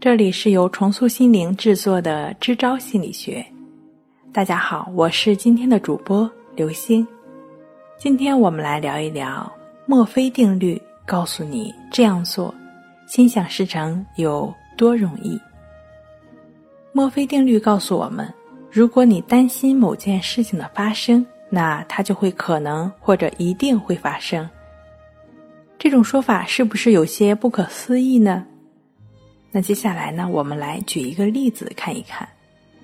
这里是由重塑心灵制作的支招心理学。大家好，我是今天的主播刘星。今天我们来聊一聊墨菲定律，告诉你这样做，心想事成有多容易。墨菲定律告诉我们，如果你担心某件事情的发生，那它就会可能或者一定会发生。这种说法是不是有些不可思议呢？那接下来呢，我们来举一个例子看一看，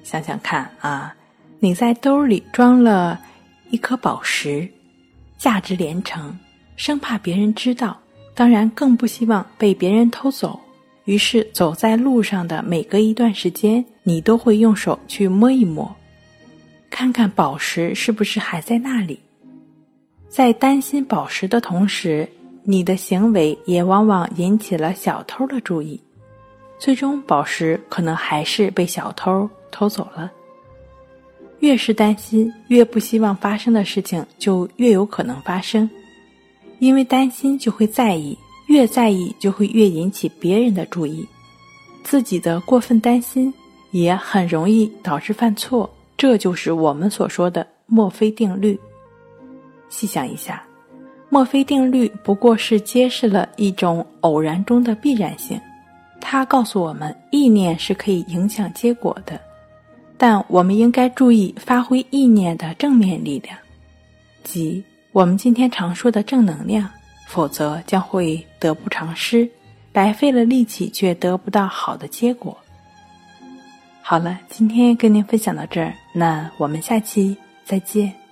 想想看啊，你在兜里装了一颗宝石，价值连城，生怕别人知道，当然更不希望被别人偷走。于是走在路上的每隔一段时间，你都会用手去摸一摸，看看宝石是不是还在那里。在担心宝石的同时，你的行为也往往引起了小偷的注意。最终，宝石可能还是被小偷偷走了。越是担心，越不希望发生的事情，就越有可能发生。因为担心就会在意，越在意就会越引起别人的注意。自己的过分担心也很容易导致犯错，这就是我们所说的墨菲定律。细想一下，墨菲定律不过是揭示了一种偶然中的必然性。他告诉我们，意念是可以影响结果的，但我们应该注意发挥意念的正面力量，即我们今天常说的正能量，否则将会得不偿失，白费了力气却得不到好的结果。好了，今天跟您分享到这儿，那我们下期再见。